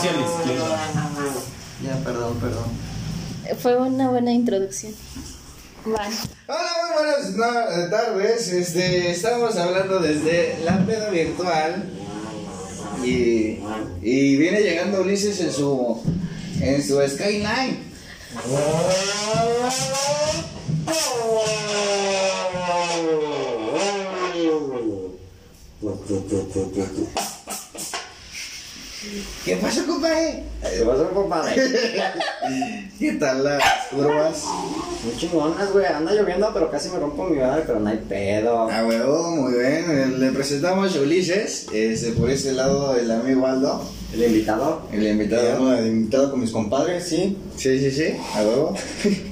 hacia la izquierda. Ya, perdón, perdón. Fue una buena introducción. Vale. Hola, muy buenas no- tardes. Este, estamos hablando desde la peda virtual. Y, y viene llegando Ulises en su en su Skyline. ¿Qué pasó, compadre? ¿Qué pasó, compadre? ¿Qué tal las curvas? Muy chingonas, güey. Anda lloviendo, pero casi me rompo mi madre, pero no hay pedo. A huevo, muy bien. Le presentamos a Ulises. Este, por ese lado, el amigo Aldo, El invitado. el invitado. Invitado, invitado con mis compadres, sí. Sí, sí, sí, a huevo.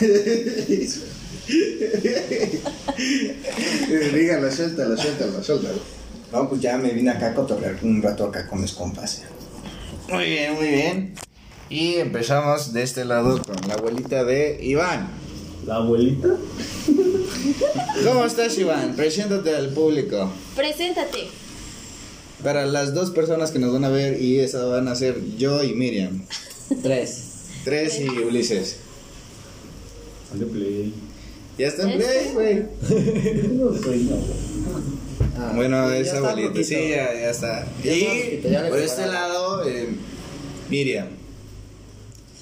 Dígalo, suéltalo, suéltalo, suéltalo. No, pues ya me vine acá a cotorrear un rato acá con mis compas. Muy bien, muy bien. Y empezamos de este lado con la abuelita de Iván. La abuelita. ¿Cómo estás, Iván? Preséntate al público. Preséntate. Para las dos personas que nos van a ver, y esas van a ser yo y Miriam. Tres. Tres y Ulises. Dale play. Ya está en play, güey. No soy no. Ah, Bueno, esa abuelita, sí, ya, ya está. Ya Y poquito, ya le por este lado, eh, Miriam.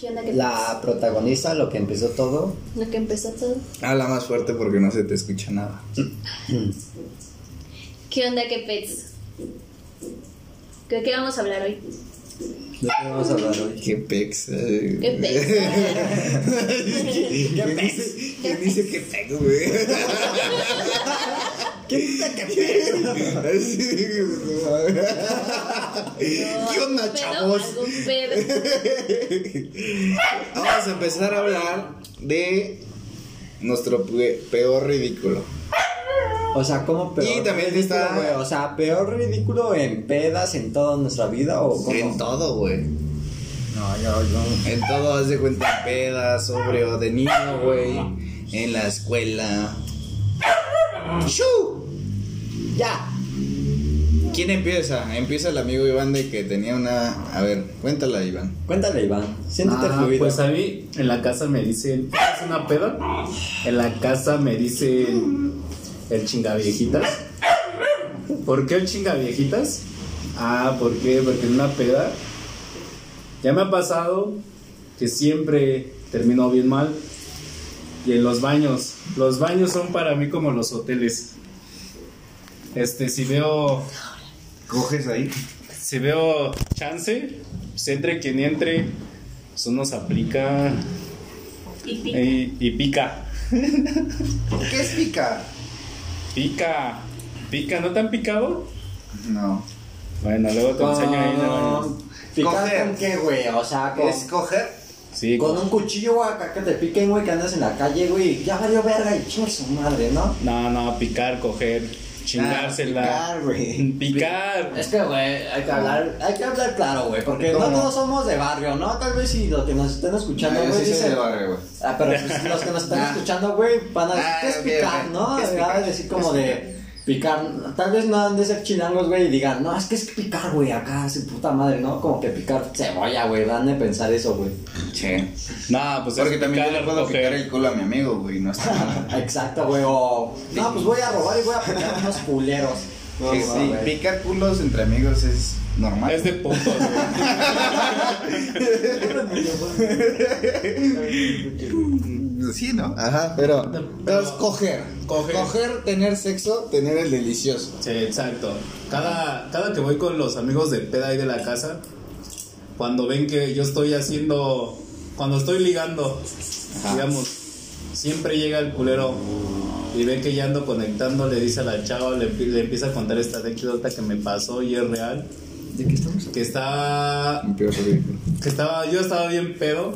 ¿Qué La protagonista, lo que empezó todo. Lo que empezó todo. Habla más fuerte porque no se te escucha nada. ¿Qué onda que pets? ¿De qué vamos a hablar hoy? ¿De qué vamos a hablar hoy? Qué pex. eh. ¿Qué pets? ¿Quién dice, ¿Quién dice que pex, güey? ¿Quién dice que pedo? ¿Qué onda, chavos? Vamos a empezar a hablar de nuestro pe- peor ridículo. O sea, ¿cómo peor Y también ridículo, está- güey? O sea, peor ridículo en pedas en toda nuestra vida o cómo? En todo, güey. No, yo, yo. En todo, haz de cuenta, pedas, sobrio, de niño, güey. En la escuela. ¡Shu! Ya. ¿Quién empieza? Empieza el amigo Iván de que tenía una. A ver, cuéntala, Iván. Cuéntale, Iván. Siéntete Ah, fluido. pues a mí en la casa me dicen, ¿es una peda? En la casa me dicen el chingaviejitas. ¿Por qué el chingaviejitas? Ah, ¿por qué? Porque en una peda ya me ha pasado que siempre termino bien mal. Y en los baños, los baños son para mí como los hoteles. Este, si veo ¿Coges ahí? si veo chance, pues entre quien entre, pues uno se aplica Y pica. y, y pica. ¿Qué es picar? Pica. Pica, ¿no te han picado? No. Bueno, luego te enseño ahí baño. ¿Picar Coger. con qué, güey? O sea, con, ¿Es coger? Sí, con un cuchillo, güey, acá que te piquen, güey, que andas en la calle, güey. Ya valió verga y chingue su madre, ¿no? no, no, picar, coger, chingársela. picar, güey. Picar. Es que, güey, hay que hablar, hay que hablar claro, güey, porque no todos somos de barrio, ¿no? Tal vez si los que nos estén escuchando, No, güey, sí soy dicen... de barrio, güey. Ah, pero pues, los que nos están Ah. escuchando, güey, van a decir, Ah, ¿qué es picar, no? A decir ¿Qué como es de picar, tal vez no han de ser chilangos, güey, y digan, no, es que es picar, güey, acá, su puta madre, ¿no? Como que picar cebolla, güey, van de pensar eso, güey. Sí. No, pues Porque es también yo le puedo picar el culo a mi amigo, güey. No está mal. Exacto, güey, o... No, pues voy a robar y voy a picar unos culeros. No, Sí, güey. picar culos entre amigos es normal. Es de putos, Sí, ¿no? Ajá, pero, pero es coger. Coger. Coger, tener sexo, tener el delicioso. Sí, exacto. Cada, cada que voy con los amigos de peda y de la casa, cuando ven que yo estoy haciendo, cuando estoy ligando, Ajá. digamos, siempre llega el culero y ve que ya ando conectando, le dice a la chava, le, le empieza a contar esta anécdota que me pasó y es real. ¿De qué estamos Que ridículo. que estaba, yo estaba bien pedo,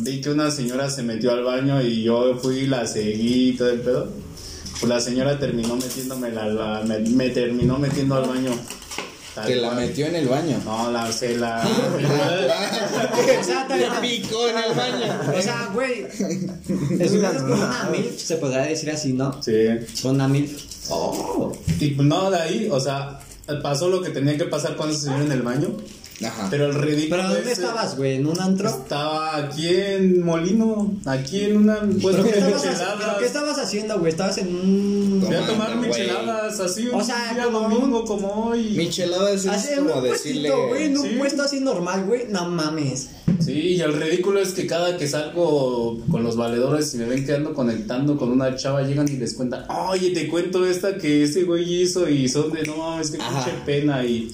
vi que una señora se metió al baño y yo fui y la seguí y todo el pedo. Pues la señora terminó metiéndome la, la- me, me terminó metiendo al baño. Tal Te la cual. metió en el baño. No, la se la. O sea, Te picó en el baño. O sea, güey. Es una, una MILF, se podría decir así, ¿no? sí. Con una MILF. Oh. Y pues no, de ahí, o sea, pasó lo que tenía que pasar con esa señora en el baño. Ajá. Pero el ridículo. ¿Pero dónde ese- estabas, güey? ¿En un antro? Estaba aquí en Molino, aquí en una puesto ¿Pero qué, de estabas, ¿Pero qué estabas haciendo, güey? Estabas en un... Fui a tomar micheladas así un O sea, día como domingo como hoy. Micheladas es Así en como un decirle. puestito, güey, en un sí. puesto así normal, güey. No mames. Sí, y el ridículo es que cada que salgo con los valedores y me ven quedando conectando con una chava, llegan y les cuentan, oye, te cuento esta que ese güey hizo y son de, no mames, qué pinche pena y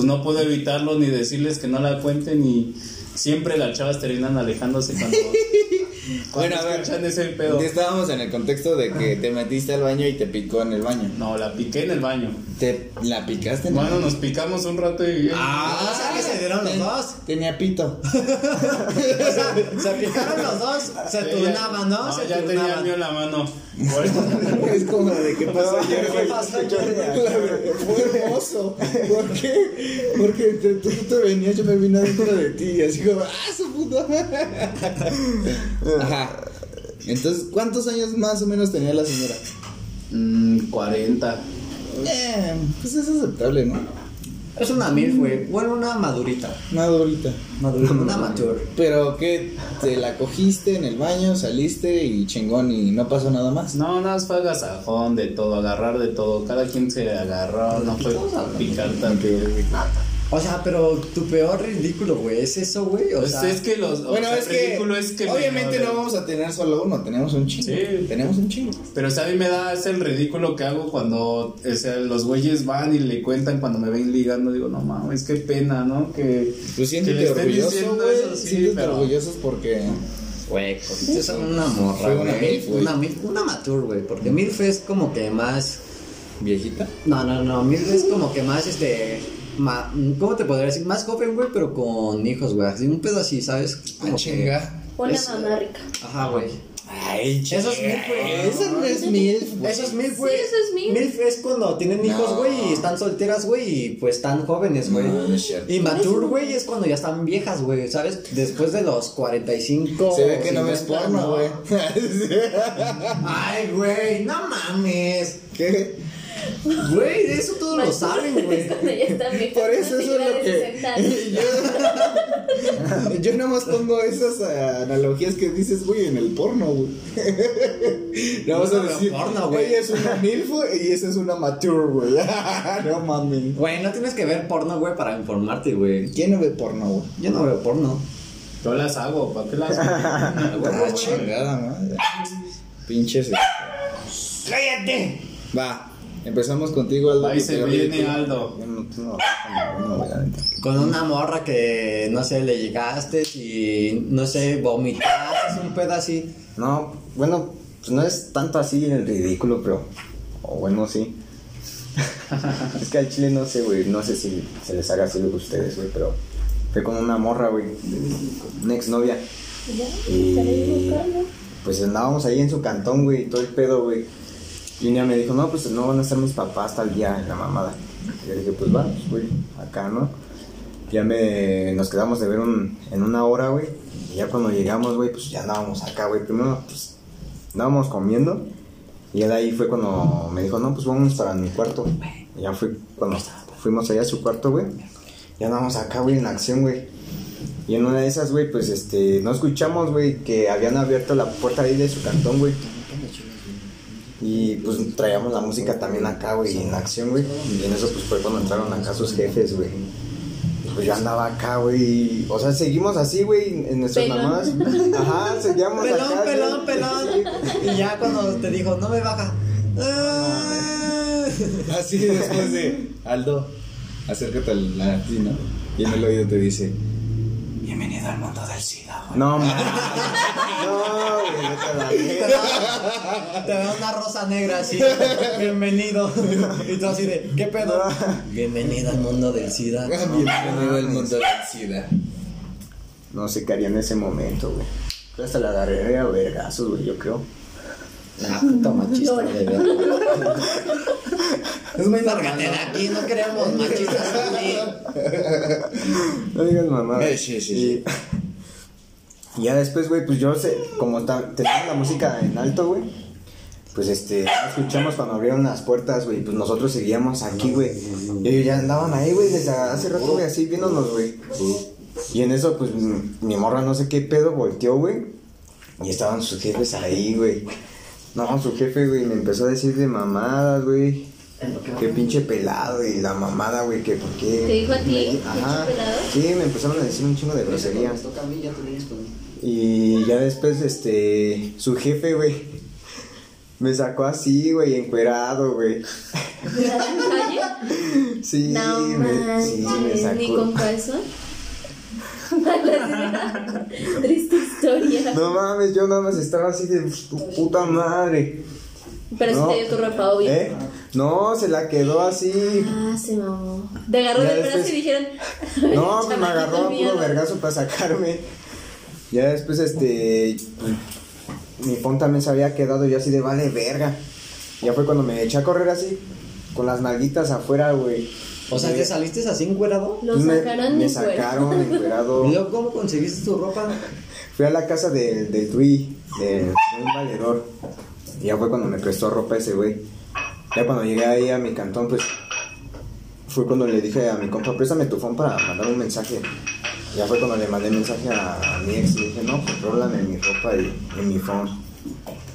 pues no puedo evitarlo ni decirles que no la cuenten y siempre las chavas terminan alejándose cuando, cuando Bueno, a ver. ese pedo. Estábamos en el contexto de que te metiste al baño y te picó en el baño. No, la piqué en el baño. ¿Te la picaste en el Bueno, baño? nos picamos un rato y... Ah, o sea que se dieron los ten- dos. Tenía pito. O sea, se picaron los dos, se turnaban, ¿no? se ya tenía turnaban. mío en la mano. Es como de que pasó ayer, ¿Qué pasó ayer? Fue hermoso. ¿Por qué? Porque te- tú te venías, yo me vine adentro de ti. Y así como, ¡ah, su puta! Ajá. Entonces, ¿cuántos años más o menos tenía la señora? mm, 40. Eh, pues es aceptable, ¿no? Es una mil, güey. Bueno, una madurita. Madurita. Madurita, una mature. Pero que te la cogiste en el baño, saliste y chingón y no pasó nada más. No, nada más fue agasajón de todo, agarrar de todo. Cada quien se agarró, no fue picar tanto. O sea, pero tu peor ridículo, güey, ¿es eso, güey? O Pues sea, es que los. o Bueno, sea, es el que, ridículo es que. me- obviamente no vamos a tener solo uno, tenemos un chingo. Sí. Tenemos un chingo. Pero o sea, a mí me da es el ridículo que hago cuando o sea, los güeyes van y le cuentan cuando me ven ligando. Digo, no mames, qué pena, ¿no? Que. Pues que siéntete orgulloso, diciendo güey. eso, sí, siéntete pero- orgullosos porque. güey, a una morra, Fue una güey. milf, güey. Una milf, una mature, güey, porque milf es como que más... ¿Viejita? No, no, no, milf es como que más, este... ma- ¿Cómo te podría decir? Más joven, güey, pero con hijos, güey. Así, un pedo así, ¿sabes? Como Ah, que- chinga. Una Es- mamá rica. Ajá, güey. Ay, Eso es milf, güey. Eso no es milf, güey. Eso es milf, güey. Sí, eso es milf. Milf es cuando tienen hijos, No. güey, y están solteras, güey, y pues están jóvenes, güey. No, no es cierto. y mature, güey, es cuando ya están viejas, güey, ¿sabes? Después de los 45. Se ve que no ves 50, porno, ¿no? güey. Ay, güey, no mames. ¿Qué? Güey, de eso todos lo saben, güey. Por eso eso es lo que. 60 años. Yo, yo nada más pongo esas eh, analogías que dices, güey, en el porno, güey. No vas Yo a no decir, porno, güey. ella es una milf y esa es una mature, güey. No mames. Güey, no tienes que ver porno, güey, para informarte, güey. ¿Quién no ve porno, güey? Yo no veo porno. Yo las hago, ¿para qué las hago? Ah, chingada, madre. Pinches. ¡Cállate! Va, empezamos contigo, Aldo. Ahí se viene Aldo. Con una morra que, no sé, le llegaste y, no sé, vomitaste, un pedo así. No, bueno, pues no es tanto así el ridículo, pero. O bueno, sí. es que al chile no sé, güey. No sé si se les haga así a ustedes, güey, pero. Fue con una morra, güey. Una exnovia. Y. Pues andábamos ahí en su cantón, güey, todo el pedo, güey. Y un me dijo, no, pues no van a estar mis papás tal día en la mamada. Y yo dije, pues vamos, güey, acá, ¿no? Ya me, nos quedamos de ver un, en una hora, güey. Y ya cuando llegamos, güey, pues ya andábamos acá, güey. Primero, pues, andábamos comiendo. Y de ahí fue cuando me dijo, no, pues vamos para mi cuarto. Ya fue cuando fuimos allá a su cuarto, güey. Ya andábamos acá, güey, en acción, güey. Y en una de esas, güey, pues, este, no escuchamos, güey, que habían abierto la puerta ahí de su cantón, güey. Y pues traíamos la música también acá, güey, en acción, güey. Y en eso, pues fue cuando entraron acá sus jefes, güey. Pues yo andaba acá, güey. O sea, seguimos así, güey, en nuestras Pelón. mamadas. Ajá, seguíamos Pelón, acá. pelón, güey. pelón. Y ya cuando te dijo, no me baja. Ah. Así después de Aldo, acércate a la a ti, ¿no? Y en el oído te dice, bienvenido al mundo del SIDA, güey. No, mames. No, güey, Te te da una rosa negra así. Bienvenido. Y tú así de, ¿qué pedo? Bienvenido al mundo del SIDA. Bienvenido al mundo del SIDA. No sé qué haría en ese momento, güey. Hasta la agarré a vergazos, güey, yo creo. Ah, puta machista, de verdad. Es muy Lárgate de aquí, no queremos machistas aquí. No digas mamá. Eh, sí, sí, sí. Y ya después, güey, pues yo sé, como tenía la música en alto, güey. pues este, escuchamos cuando abrieron las puertas, güey, pues nosotros seguíamos aquí, güey. Y ellos ya andaban ahí, güey, desde hace rato, güey, así viéndonos, güey. Y en eso, pues, mi morra no sé qué pedo volteó, güey. Y estaban sus jefes ahí, güey. No, su jefe, güey, me empezó a decir de mamadas, güey. Qué pinche pelado y la mamada, güey, que por qué. ¿Te dijo a ti, Me- pinche Ajá. pelado? Sí, me empezaron a decir un chingo de groserías. toca a mí, ya te vienes conmigo. Y ya después, este, su jefe, güey, me sacó así, güey, encuerado, güey. ¿De la calle? Sí, No me, sí, me manches, ni sacó. con Triste historia. No mames, yo nada más estaba así de tu puta madre. Pero No. si te dio tu ropa, obvio. ¿Eh? No, se la quedó así. Ah, se mamó. Te agarró Ya del brazo después- y dijeron. No, pues me "Chamaquito agarró a miedo". puro vergazo para sacarme. Ya después, este. mi phone también se había quedado yo así de vale verga. Ya fue cuando me eché a correr así, con las nalguitas afuera, güey. O sea, ¿te saliste así encuerado? Lo me, sacaron me de fuera. sacaron encuerado. ¿Y luego cómo conseguiste tu ropa? Fui a la casa del, del Tui, de, de un valedor. Y ya fue cuando me prestó ropa ese güey. Ya cuando llegué ahí a mi cantón, pues fue cuando le dije a mi compa, préstame tu phone para mandar un mensaje. Ya fue cuando le mandé mensaje a, a mi ex y le dije, no, pues rólame mi ropa y, y mi phone.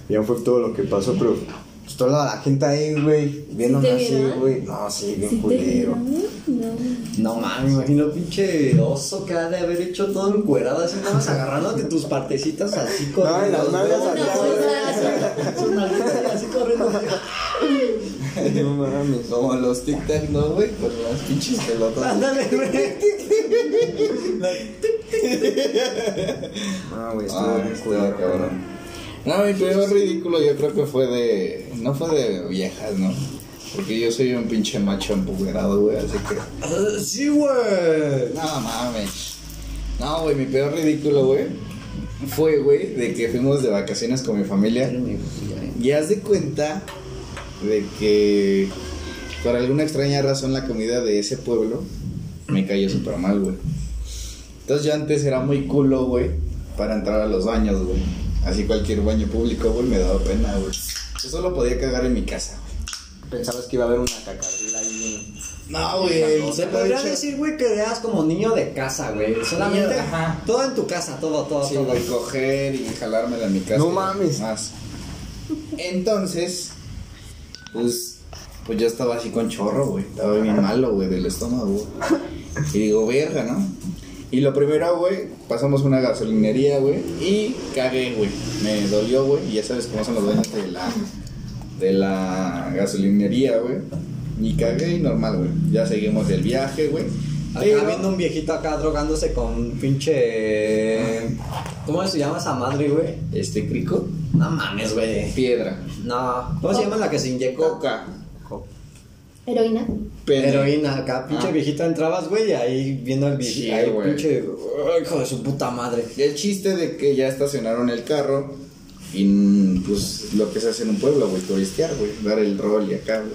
Ya fue todo lo que pasó, pero pues, toda la gente ahí, güey, viéndome así, güey. No, sí, bien ¿Sí culero. No. No mames, me imagino pinche oso que ha de haber hecho todo encuerado, así nada más agarrándote tus partecitas así con No, las nalgas así corriendo. No mames. Como los tic-tac, ¿no, güey? Con las pinches pelotas. Ándale, güey. No, güey, estuvo Ah, bien culero. cabrón. No, mi peor ridículo yo creo que fue de. No fue de viejas, ¿no? Porque yo soy un pinche macho empoderado, güey, así que. Ah, Sí, güey. No mames. No, güey, mi peor ridículo, güey. Fue, güey, de que fuimos de vacaciones con mi familia. Y haz de cuenta de que por alguna extraña razón la comida de ese pueblo me cayó súper mal, güey. Entonces yo antes era muy culo, güey, para entrar a los baños, güey. Así cualquier baño público, güey, me daba pena, güey. Yo solo podía cagar en mi casa, güey. Pensabas que iba a haber una cacarrila ahí. No, güey. Se podría decir, güey, que eras como niño de casa, güey. Solamente Ajá. todo en tu casa, todo, todo, Sí, todo. güey, coger y jalármela en mi casa. No mames. Más. Entonces, pues, pues yo estaba así con chorro, güey. Estaba bien malo, güey, del estómago. Y digo, verga, ¿no? Y lo primero, güey, pasamos una gasolinería, güey, y cagué, güey. Me dolió, güey, y ya sabes cómo son los baños de la, de la gasolinería, güey. Y cagué y normal, güey. Ya seguimos el viaje, güey. Acá Pero- viendo un viejito acá drogándose con pinche. ¿Cómo se llama esa madre, güey? Este crico, No mames, güey. piedra, No. ¿Cómo se llama la que se inyectó? coca, Heroína. pene. Heroína, acá, pinche Ah. viejito entrabas, güey, y ahí viendo al viejito, Sí, ahí, güey. pinche, ay, hijo de su puta madre. Y el chiste de que ya estacionaron el carro y pues lo que se hace en un pueblo, güey, turistear, güey, dar el rol y acá, güey.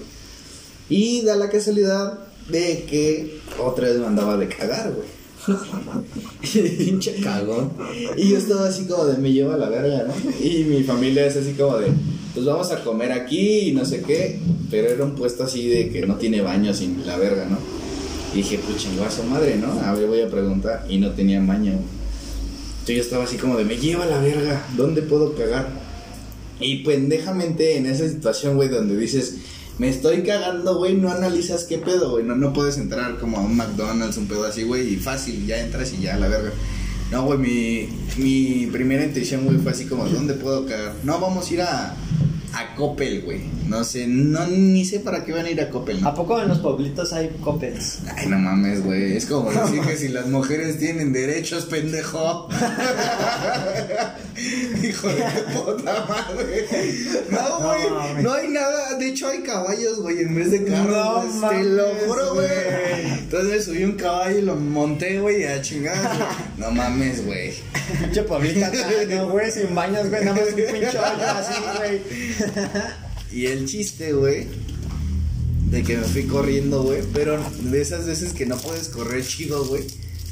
Y da la casualidad de que otra vez me andaba de cagar, güey. pinche cagón. Y yo estaba así como de me lleva a la verga, ¿no? Y mi familia es así como de, pues vamos a comer aquí y no sé qué. Pero era un puesto así de que no tiene baño sin la verga, ¿no? Y dije, pues su madre, ¿no? A ver, voy a preguntar. Y no tenía baño. Entonces yo estaba así como de, me lleva la verga, ¿dónde puedo cagar? Y pendejamente en esa situación, güey, donde dices, me estoy cagando, güey, no analizas qué pedo, güey. No, no puedes entrar como a un McDonald's, un pedo así, güey, y fácil, ya entras y ya, la verga. No, güey, mi, mi primera intención, güey, fue así como, ¿dónde puedo cagar? No, vamos a ir a, a Coppel, güey. No sé, no, ni sé para qué van a ir a Coppel, ¿no? ¿A poco en los pueblitos hay copels? Ay, no mames, güey. Es como decir que si las mujeres tienen derechos, pendejo. Hijo de puta madre. No, güey. No, hay nada. De hecho, hay caballos, güey, en vez de carros. No Te lo juro, güey. Entonces subí un caballo y lo monté, güey, a chingar. No mames, güey. Pinche pueblito acá, no, güey, sin baños, güey, nada más un pinche así, güey. Y el chiste, güey, de que me fui corriendo, güey, pero de esas veces que no puedes correr chido, güey,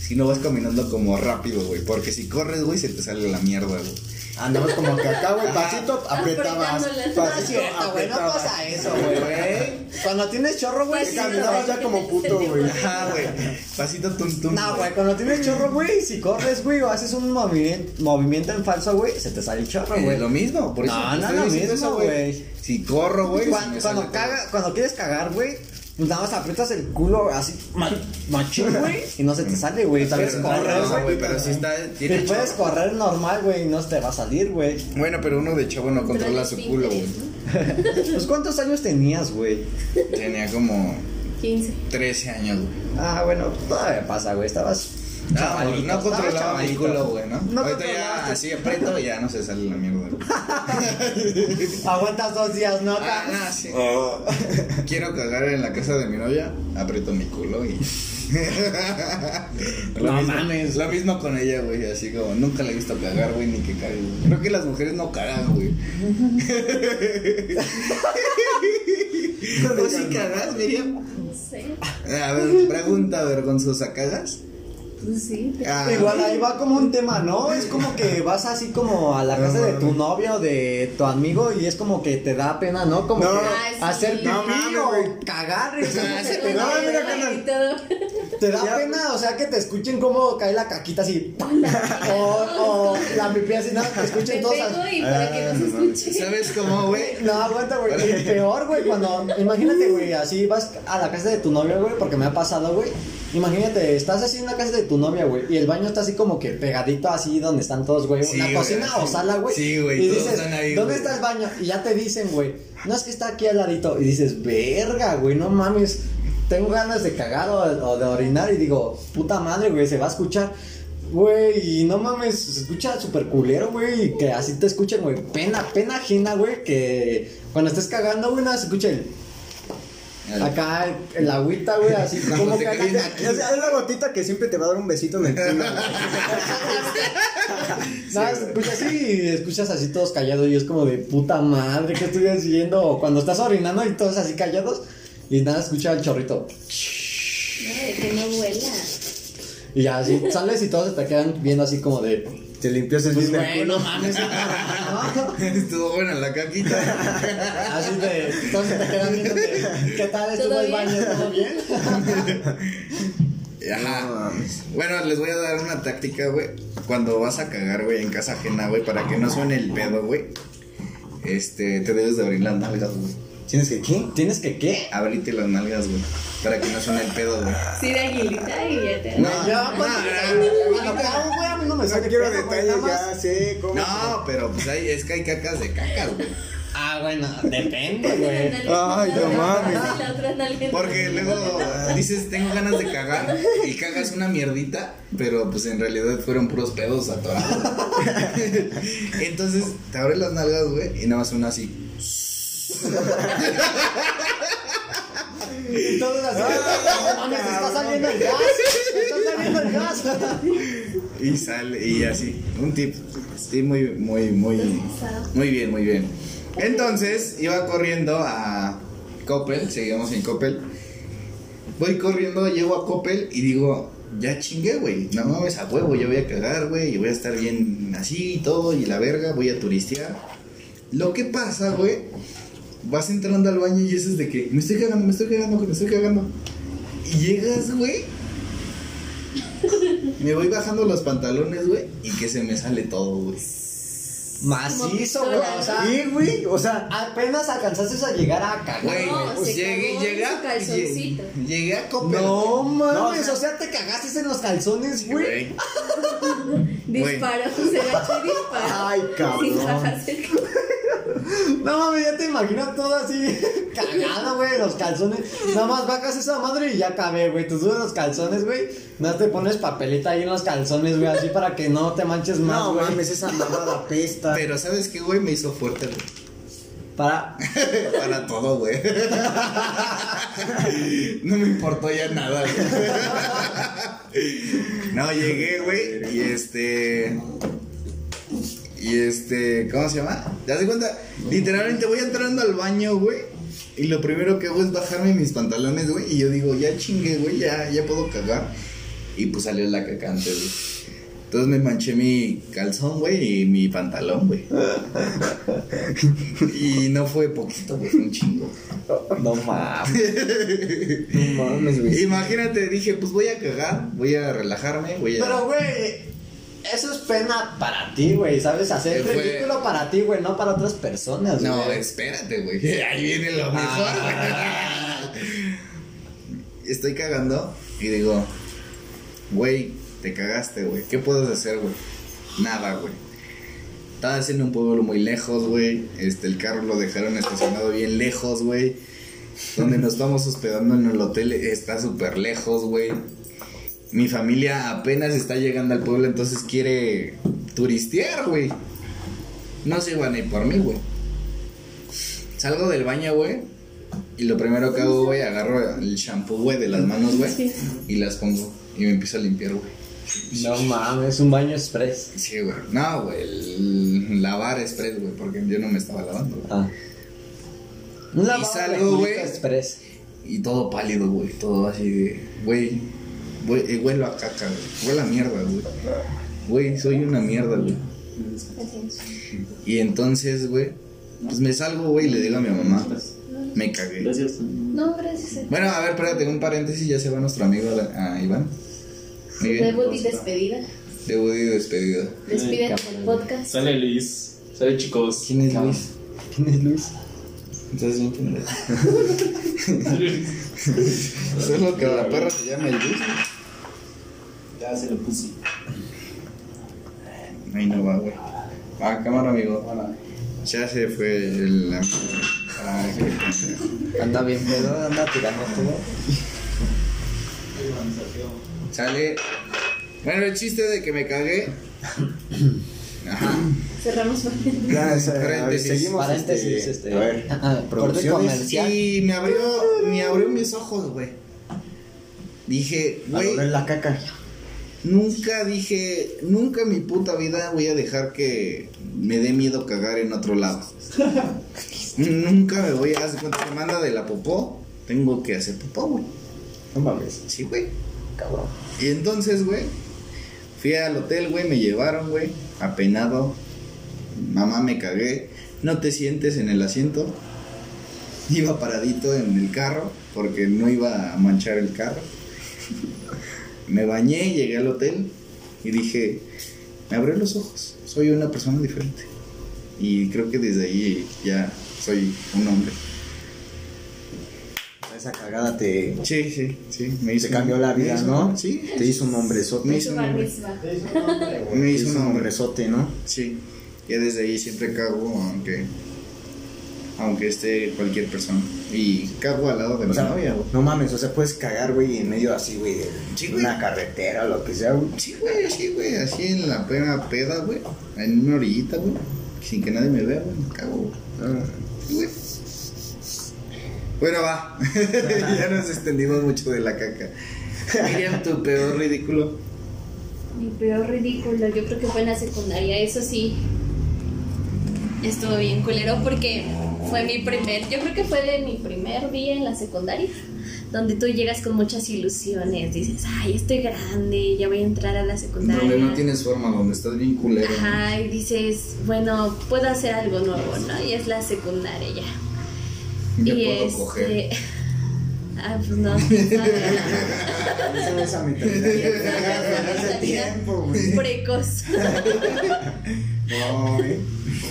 si no vas caminando como rápido, güey, porque si corres, güey, se te sale la mierda, güey. Andamos como que acá, güey, pasito, apretabas. Pasito, Ah, güey, no apretabas. pasa eso, güey. Cuando tienes chorro, güey, caminabas ya como puto, güey. Ajá, güey. Pasito tum tum. No, güey, cuando tienes chorro, güey, si corres, güey, o haces un movimiento, movimiento en falso, güey, se te sale el chorro, Eh, güey. lo mismo, por eso. No, no lo mismo, güey. Si corro, güey. Cuando, cuando caga, cuando quieres cagar, güey, pues nada más aprietas el culo así, ma- machín, güey, y no se te sale, güey. Puedes Pero correr, güey. pero si está. Y Tiene puedes correr normal, güey, y no se te va a salir, güey. Bueno, pero uno de chavo no controla su culo, güey. Pues, ¿cuántos años tenías, güey? Tenía como 15. 13 años, güey. Ah, bueno, todavía pasa, güey, estabas No, no controlaba mi chavalito. culo, güey, ¿no? No Ahorita ya así aprieto y ya no se sale la mierda. güey. Aguantas dos días, ¿no? Ah, no, sí. Quiero cagar en la casa de mi novia, aprieto mi culo y. lo No mismo, mames. Lo mismo con ella, güey, así como nunca la he visto cagar, güey, ni que cague. güey. Creo que las mujeres no cagan, güey. ¿Tú sí cagas, Miriam? No sé. A ver, pregunta vergonzosa, ¿cagas? Pues sí. Ah, Igual ahí va como un tema, ¿no? Es como que vas así como a la casa de tu novio o de tu amigo y es como que te da pena, ¿no? Como No. que Ay, sí. hacer pipí No o cagar. Ah, sí, te, no, mira, carnal. Te da Ya. pena, o sea, que te escuchen cómo cae la caquita así. o, o la pipí así, nada, que Me escuchen todos. pego al- y para que no se escuche. ¿Sabes cómo, güey? No, aguanta, güey. Peor, güey, cuando. Imagínate, güey, así vas a la casa de tu novia, güey, porque me ha pasado, güey. Imagínate, estás así en la casa de tu novia, güey, y el baño está así como que pegadito así donde están todos, güey. Sí, la cocina sí. o sala, güey. Sí, güey, Y todos dices, están ahí, ¿dónde güey. está el baño? Y ya te dicen, güey, no es que está aquí al ladito. Y dices, verga, güey, no mames. Tengo ganas de cagar o, o de orinar y digo, puta madre, güey, se va a escuchar. Güey, y no mames, se escucha súper culero, güey, y que así te escuchen, güey. Pena, pena ajena, güey, que cuando estés cagando, güey, nada, se escucha el... Acá el, el agüita, güey, así como que caes acá- aquí. Es, es la gotita que siempre te va a dar un besito en el culo. Nada, se escucha así y escuchas así todos callados y es como de puta madre, ¿qué estoy haciendo? Cuando estás orinando y todos así callados y nada, escucha el chorrito. Ay, que no vuela. Y ya así sales y todos se te quedan viendo así como de... Te limpias el Pues güey, no mames, ¿no? Estuvo buena la caquita. Así de... Todos se te quedan viendo de... ¿Qué tal estuvo ¿Todo el baño? ¿Todo bien? Ajá. No mames. Bueno, les voy a dar una táctica, güey. Cuando vas a cagar, güey, en casa ajena, güey, para que no suene el pedo, güey. Este, te debes de abrir las nalgas, güey. ¿Tienes que qué? ¿Tienes que qué? Abrirte las nalgas, güey. Para que no suene el pedo, güey. Sí, de aguilita y ya te. No, Ya, no, no, cago, güey, a mí no me No saque quiero detalles, ya sé cómo. No, pero pues hay, es que hay cacas de cacas, güey. Ah, bueno, depende, güey. Ay, no mames. Porque luego ah, dices, tengo ganas de cagar y cagas una mierdita, pero pues en realidad fueron puros pedos atorados. Entonces te abres las nalgas, güey, y nada más una así. Y todos así, no mames, está saliendo el gas, está saliendo el gas. Y sale, y así. Un tip. Sí, muy, muy, muy. Muy bien, muy bien. Entonces, iba corriendo a Coppel, seguimos en Coppel. Voy corriendo, llego a Coppel y digo, ya chingué, güey. No mames a huevo, ya voy a cagar, güey. Y voy a estar bien así y todo, y la verga, voy a turistear. Lo que pasa, güey, vas entrando al baño y dices de que me estoy cagando, me estoy cagando, me estoy cagando. Y llegas, güey. Me voy bajando los pantalones, güey, y que se me sale todo, güey. Macizo, güey, o sea, Sí, güey, o sea, apenas alcanzaste a llegar a cagar. Güey, No, pues llegué, llegué, calzoncito. llegué, llegué a Coppel. No mames, No, o sea, te cagaste en los calzones, güey. Disparó, se agachó y disparó. Ay, cabrón. Sin bajarse el No mames, ya te imagino todo así cagado, güey, los calzones. Nada más bajas esa madre y ya acabé, güey. Tú subes los calzones, güey. No te pones papelita ahí en los calzones, güey, así para que no te manches más, no güey. mames, esa mamada pesta. Pero ¿sabes qué, güey? Me hizo fuerte, güey. Para. Para todo, güey. No me importó ya nada, güey. No, llegué, güey, y este... Y este, ¿cómo se llama? ¿Te das cuenta? Literalmente voy entrando al baño, güey. Y lo primero que hago es bajarme mis pantalones, güey. Y yo digo, ya chingue, güey, ya, ya puedo cagar. Y pues salió la caca antes, güey. Entonces me manché mi calzón, güey, y mi pantalón, güey. Y no fue poquito, güey, fue un chingo. No mames. No mames, güey. Imagínate, dije, pues voy a cagar, voy a relajarme, voy a... Pero, güey, eso es pena para ti, güey, ¿sabes? Hacer Fue- ridículo para ti, güey, no para otras personas, No, güey. espérate, güey. Ahí viene lo mejor, Ah. Estoy cagando y digo, güey, te cagaste, güey. ¿Qué puedes hacer, güey? Nada, güey. Estaba haciendo un pueblo muy lejos, güey. Este, el carro lo dejaron estacionado bien lejos, güey. Donde nos estamos hospedando en el hotel está súper lejos, güey. Mi familia apenas está llegando al pueblo, entonces quiere turistear, güey. No se iban a ir por mí, güey. Salgo del baño, güey. Y lo primero que hago, güey, agarro el shampoo, güey, de las manos, güey. Sí. Y las pongo. Y me empiezo a limpiar, güey. No mames, un baño express. Sí, güey. No, güey. El lavar express, güey. Porque yo no me estaba lavando, güey. Ah. Un de salgo, güey. express. Y todo pálido, güey. Todo así de. Güey. Güey, eh, Huelo a caca, güey. Huele a mierda, güey. Güey, soy una mierda, güey. Y entonces, güey. Pues me salgo, güey, y le digo a mi mamá. Me cagué. Gracias. No, gracias. Bueno, a ver, espérate, un paréntesis. Ya se va nuestro amigo a Iván. Debut y despedida. Debut y despedida. Despide el podcast. Sale Luis. Sale chicos. ¿Quién es Luis? ¿Quién es Luis? Entonces bien quién es. Solo que la perra se llama el Luis. Ya se lo puse. Ahí no va, güey. Ah, cámara, amigo. Ya se fue el. Ay, qué pendejo. Anda bien pedo, anda tirando todo. Sale. Bueno, el chiste de que me cagué. Ajá. Cerramos ver, Paréntesis. seguimos. Paréntesis, este, este. A ver, producciones. comercial. Y me abrió, me abrió mis ojos, güey. Dije, güey, la caca. Nunca dije, nunca en mi puta vida voy a dejar que me dé miedo cagar en otro lado. nunca me voy a hacer cuenta que manda de la popó, tengo que hacer popó, güey. No mames, Sí, güey. cabrón. Y entonces, güey, fui al hotel, güey, me llevaron, güey, apenado. Mamá me cagué. No te sientes en el asiento. Iba paradito en el carro porque no iba a manchar el carro. Me bañé, llegué al hotel y dije, me abrió los ojos. Soy una persona diferente. Y creo que desde ahí ya soy un hombre. Esa cagada te, Sí, sí, sí. Me hizo te cambió la vida, hizo- ¿no? Sí. Te hizo un hombrezote. Me hizo un bar hombre. mitzvah. Me hizo un un hombre. hombrezote, ¿no? Sí, ya desde ahí siempre cago, aunque aunque esté cualquier persona. Y cago al lado de O mi sea, novia, güey. no mames, o sea, puedes cagar, güey, en medio así, güey, de Sí, güey. una carretera o lo que sea, güey. Sí, güey, sí, güey, así en la plena peda, güey. En una orillita, güey. Sin que nadie me vea, güey. Me cago, güey. Ah, Sí, güey. Bueno, va. ya nos extendimos mucho de la caca. Miriam, tu peor ridículo. Mi peor ridículo, yo creo que fue en la secundaria, eso sí. Estuvo bien culero porque fue mi primer, yo creo que fue de mi primer día en la secundaria, donde tú llegas con muchas ilusiones, dices, ay, estoy grande, ya voy a entrar a la secundaria. Donde no tienes forma, donde estás bien culero. Ajá, y dices, bueno, puedo hacer algo nuevo, ¿no? Y es la secundaria ya. Y puedo este. coger. Ah, pues no. quién sabe. Esa tiempo, güey. Precoz. No, güey.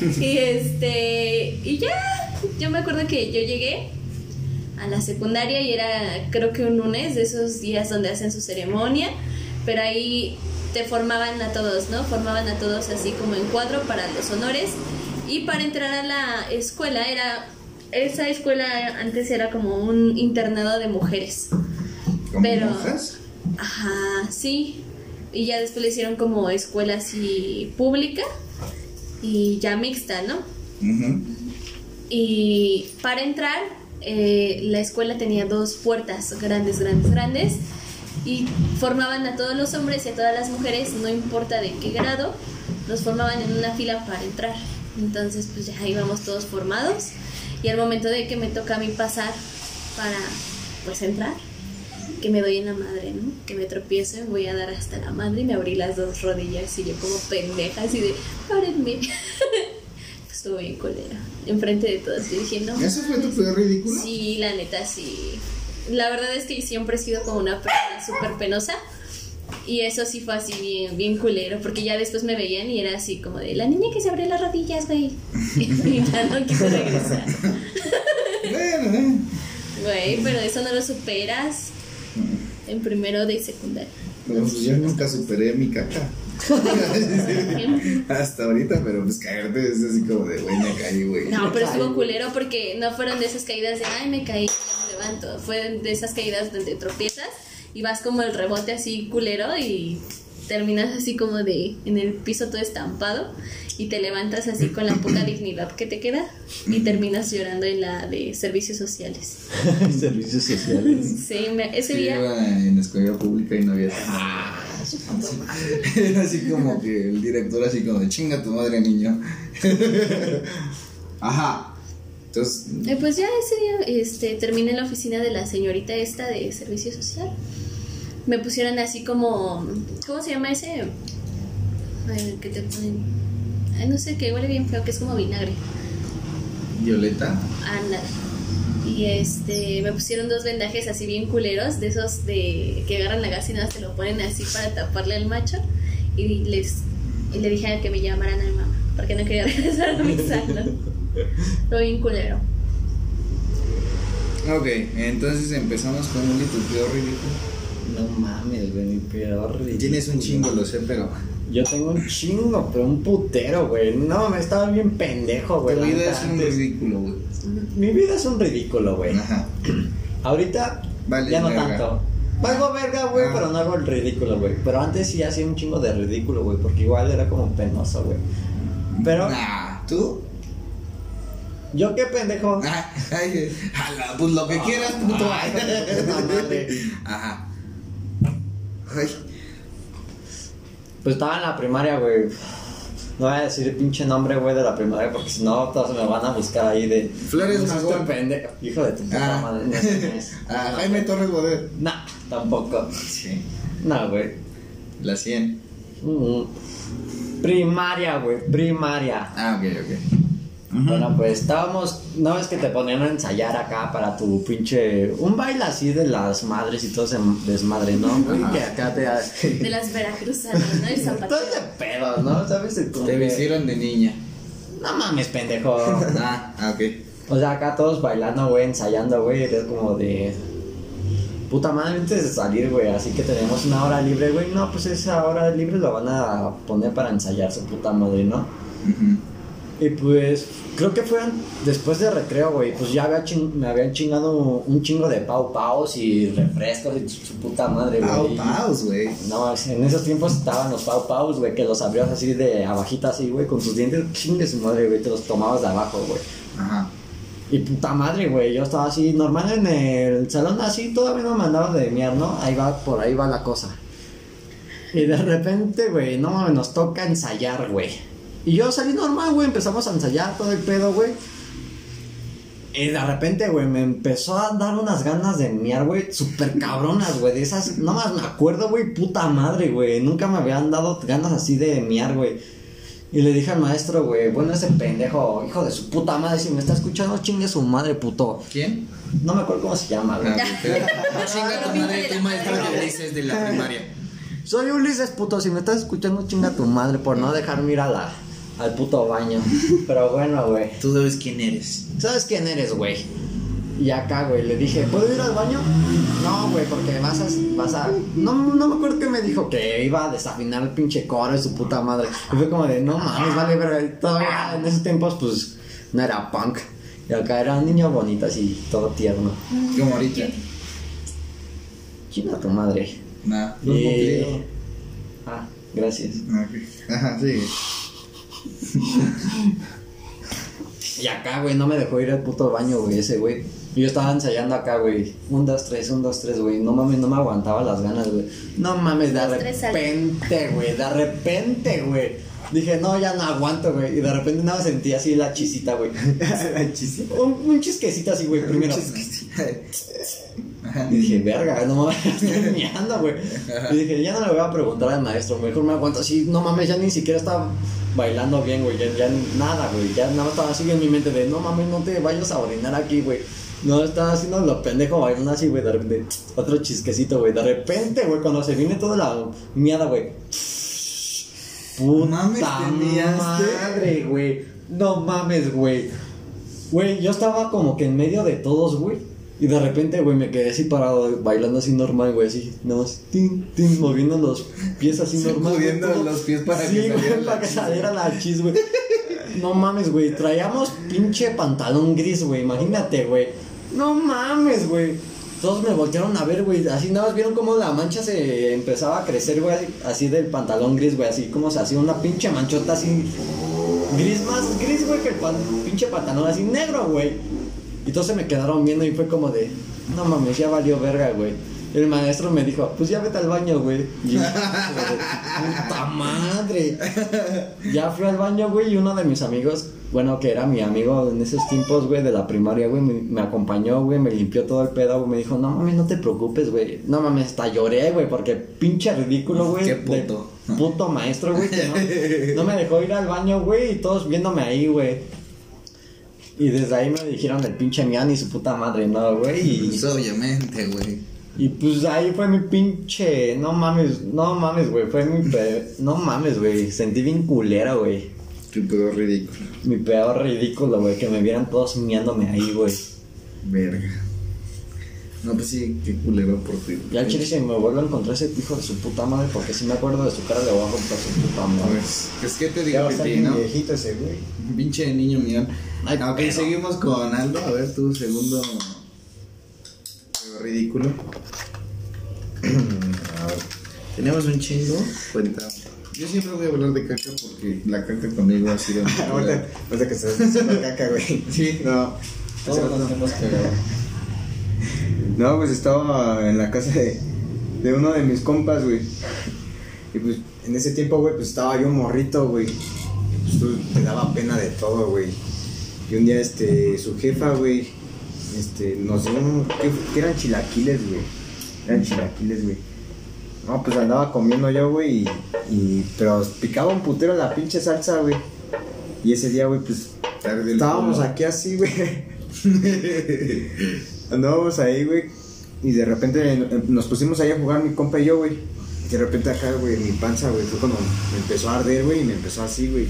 Y este, y ya, yo me acuerdo que yo llegué a la secundaria y era creo que un lunes de esos días donde hacen su ceremonia, pero ahí te formaban a todos, ¿no? Formaban a todos así como en cuadro para los honores y para entrar a la escuela era esa escuela antes era como un internado de mujeres. ¿Como pero- monjas? Ajá, sí. Y ya después le hicieron como escuela así pública y ya mixta, ¿no? Ujú. Y para entrar, eh, la escuela tenía dos puertas grandes, grandes, grandes. Y formaban a todos los hombres y a todas las mujeres, no importa de qué grado, los formaban en una fila para entrar. Entonces, pues ya íbamos todos formados. Y al momento de que me toca a mí pasar para, pues, entrar, que me doy en la madre, ¿no? Que me tropiezo, me voy a dar hasta la madre y me abrí las dos rodillas y yo como pendeja así de, ábrenme. Estuvo bien colera, enfrente de todos. Yo dije, no. ¿Eso fue tu peor ridículo? Sí, la neta, sí. La verdad es que siempre he sido como una persona súper penosa. Y eso sí fue así bien, bien culero, porque ya después me veían y era así como de la niña que se abrió las rodillas, güey. Y ya no quise regresar. Bueno, eh. Güey, pero eso no lo superas en primero de secundaria. Bueno, pues yo nunca superé mi caca. Hasta ahorita, pero pues caerte es así como de, güey, me caí, güey. No, pero estuvo culero porque no fueron de esas caídas de, ay, me caí, ya me levanto. Fue de esas caídas donde tropiezas y vas como el rebote así culero y terminas así como de en el piso todo estampado y te levantas así con la poca dignidad que te queda y terminas llorando en la de servicios sociales. Servicios sociales. Sí, me- ese Sí, día iba en la escuela pública y no había Era así como que el director así como de chinga tu madre niño. Ajá. Entonces, Eh, pues ya ese día este, terminé en la oficina de la señorita esta de servicio social. Me pusieron así como. ¿Cómo se llama ese? Ay, que te ponen. Ay, no sé, que huele bien feo, que es como vinagre. Violeta. Anda. Y este, me pusieron dos vendajes así bien culeros, de esos de que agarran la gas y nada, te lo ponen así para taparle al macho. Y les y le dije que me llamaran a mi mamá, porque no quería regresar a mi salón. Fue bien culero. Ok, entonces empezamos con un tu peor ridículo. No mames, güey, mi peor ridículo. Tienes un chingo, lo sé, pero. Yo tengo un chingo, pero un putero, güey. No, me estaba bien pendejo, güey. Tu la vida es un ridículo, güey. Mi vida es un ridículo, güey. Ajá. Ahorita Vale, ya no verga. tanto. Valgo verga, güey, Ah. pero no hago el ridículo, güey. Pero antes sí hacía un chingo de ridículo, güey, porque igual era como penoso, güey. Pero Nah, ¿tú? yo qué pendejo. Ah, ay, ala, pues lo que quieras, puto. Ay, madre. Ajá. Ay. Pues estaba en la primaria, güey. No voy a decir el pinche nombre, güey, de la primaria, porque si no, todos me van a buscar ahí de. Flores "Pues, Magón". pendejo. Hijo de tu puta Ah. madre. No, sé. Ah, Jaime Torres Bodet. No, tampoco. Sí. No, güey. La 100. Mm. Primaria, güey, primaria. Ah, ok, ok. Bueno, pues estábamos, no es que te ponían a ensayar acá para tu pinche, un baile así de las madres y todo ese desmadre, ¿no? Güey, que acá te... De las veracruzanas, ¿no? El Todo zapatero. ese pedo, ¿no? ¿Sabes? Como Te que- vistieron de niña. No mames, pendejo. Ah, ah, ok. O sea, acá todos bailando, güey, ensayando, güey, es como de... Puta madre, antes de salir, güey, así que tenemos una hora libre, güey. No, pues esa hora libre lo van a poner para ensayar su puta madre, ¿no? Ujú. Y pues, creo que fue an- después de recreo, güey. Pues ya había chin- me habían chingado un chingo de pau paus y refrescos y su, puta madre, güey. Pau, paus, güey. No, en esos tiempos estaban los pau paus, güey, que los abrías así de abajita, así, güey, con tus dientes, chingue su madre, güey, te los tomabas de abajo, güey. Ajá. Y puta madre, güey, yo estaba así, normal en el salón, así, todavía no me andaba de miar, ¿no? Ahí va, por ahí va la cosa. Y de repente, güey, no mames, nos toca ensayar, güey. Y yo salí normal, güey, empezamos a ensayar todo el pedo, güey. Y de repente, güey, me empezó a dar unas ganas de miar, güey, súper cabronas, güey, de esas, no más me acuerdo, güey, puta madre, güey, nunca me habían dado ganas así de miar, güey. Y le dije al maestro, güey, bueno, ese pendejo, hijo de su puta madre, si me está escuchando, chingue su madre, puto. ¿Quién? No me acuerdo cómo se llama, güey. Ah, ok. Chinga tu madre, tu maestro de Ulises de la primaria. Soy Ulises, puto, si me estás escuchando, chinga tu madre por no dejarme ir a la, al puto baño. Pero bueno, güey. Tú sabes quién eres. ¿Sabes quién eres, güey? Y acá, güey, le dije, ¿puedo ir al baño? No, güey, porque vas a, vas a... No, no me acuerdo qué me dijo, que iba a desafinar el pinche coro de su puta madre. Y fue como de, no mames, vale, pero todavía en esos tiempos, pues, no era punk. Y acá era un niño bonito, así, todo tierno. Como ahorita. Chinga tu madre. Nah, no Y-. Ah, gracias. Ah, ok. Ajá, sí. Y acá, güey, no me dejó ir al puto baño, güey, ese güey. Y yo estaba ensayando acá, güey. Un, dos, tres, un, dos, tres, güey. No mames, no me aguantaba las ganas, güey. No mames, de Un, repente, güey. De repente, güey. Dije, no, ya no aguanto, güey. Y de repente nada, sentí así la chisita, güey. La chisita. un, un chisquecito así, güey, primero. Y dije, verga, no mames, estoy miando, güey. Y dije, ya no le voy a preguntar al maestro, mejor me aguanto así, no mames, ya ni siquiera estaba bailando bien, güey, ya, ya nada, güey, ya nada estaba así en mi mente de, no mames, no te vayas a orinar aquí, güey. No, estaba haciendo lo pendejo bailando así, güey, de repente, otro chisquecito, güey, de repente, güey, cuando se viene toda la miada, güey. Puta mames, madre, güey. No mames, güey. Güey, yo estaba como que en medio de todos, güey. Y de repente, güey, me quedé así parado, bailando así normal, güey, así, nada más, tin, tin, moviendo los pies así normal. güey, Moviendo los pies para sí, que güey, saliera la para que chis, saliera la chis, güey. No mames, güey, traíamos pinche pantalón gris, güey, imagínate, güey. No mames, güey. Todos me voltearon a ver, güey, así nada más vieron cómo la mancha se empezaba a crecer, güey, así, así del pantalón gris, güey, así como se hacía una pinche manchota así gris más gris, güey, que el pan- pinche pantalón así negro, güey. Y todos se me quedaron viendo y fue como de, no mames, ya valió verga, güey. Y el maestro me dijo, pues ya vete al baño, güey. Y yo, puta madre. Ya fui al baño, güey, y uno de mis amigos, bueno, que era mi amigo en esos tiempos, güey, de la primaria, güey, me, me acompañó, güey, me limpió todo el pedo, güey, me dijo, no mames, no te preocupes, güey. No mames, hasta lloré, güey, porque pinche ridículo, güey. Qué de puto. Puto maestro, güey, que no, no me dejó ir al baño, güey, y todos viéndome ahí, güey. Y desde ahí me dijeron el pinche Mian y su puta madre, ¿no, güey? Pues obviamente, güey. y pues ahí fue mi pinche. No mames, no mames, güey. Fue mi. pe- No mames, güey. Sentí bien culera, güey. Tu pedo ridículo. Mi peor ridículo, güey. Que me vieran todos miándome ahí, güey. Verga. No, pues sí, qué culero por ti. Ya al chile, si me vuelvo a encontrar ese hijo de su puta madre, porque si me acuerdo de su cara, le voy a romper su puta madre. Pues, pues, ¿qué te Ya digo, va a estar Piti, bien no? viejito ese güey. Pinche niño mío. Ay, ok, pero- seguimos con Aldo. A ver, tu segundo. ridículo. A ver, Tenemos un chingo. Cuenta. Yo siempre voy a hablar de caca porque la caca conmigo ha sido. Ahorita, ahorita que haciendo caca, güey. Sí. No. Todos nos hemos cagado. No, pues estaba en la casa de, de uno de mis compas, güey. Y pues en ese tiempo, güey, pues estaba yo morrito, güey. Y pues tú- te daba pena de todo, güey. Y un día, este, su jefa, güey, este, nos dio ¿qué, qué eran chilaquiles, güey? Eran chilaquiles, güey. No, pues andaba comiendo yo, güey, y, y- pero picaba un putero la pinche salsa, güey. Y ese día, güey, pues Estábamos aquí así, güey. Andábamos ahí, güey. Y de repente eh, nos pusimos ahí a jugar mi compa y yo, güey. Y de repente acá, güey, mi panza, güey, fue cuando me empezó a arder, güey, y me empezó así, güey.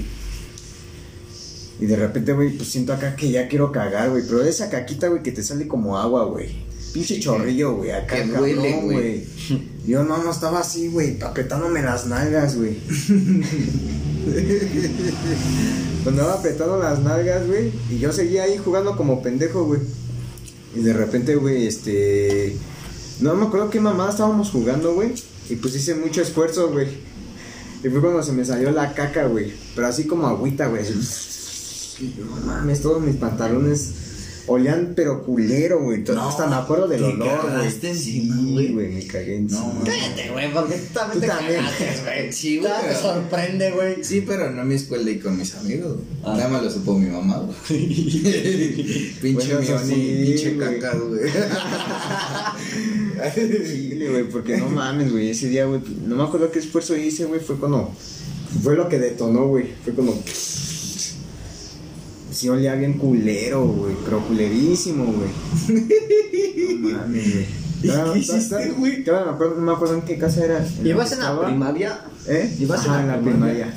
Y de repente, güey, pues siento acá que ya quiero cagar, güey. Pero esa caquita, güey, que te sale como agua, güey. Pinche chorrillo, güey, acá, que duele, güey. Yo no, no estaba así, güey, apretándome las nalgas, güey. Cuando andaba apretando las nalgas, güey, y yo seguía ahí jugando como pendejo, güey. Y de repente, güey, este. No me acuerdo qué mamada estábamos jugando, güey. Y pues hice mucho esfuerzo, güey. Y fue cuando se me salió la caca, güey. Pero así como agüita, güey. No mames, todos mis pantalones olían, pero culero, güey. No, Hasta me acuerdo del te olor, güey. Sí, güey. güey, me cagué encima. No. Cállate, güey, porque tú también Tú te también. cagaste, güey. Sí, güey, pero- sorprende, güey. Sí, pero no en mi escuela y con mis amigos. Ah. Nada más lo supo mi mamá, güey. pinche Bueno, sí, pinche güey. caca, güey. Chile, güey, porque no mames, güey, ese día, güey, no me acuerdo qué esfuerzo hice, güey, fue cuando, fue lo que detonó, güey, fue como, sí olía bien culero, güey, pero culerísimo, güey. No mames, güey. ¿Y Todavía- qué hiciste, güey? acuerdo, no me acuerdo en qué casa era. ¿Ibas en la primaria? ¿Eh? ¿Ibas en la en la primaria?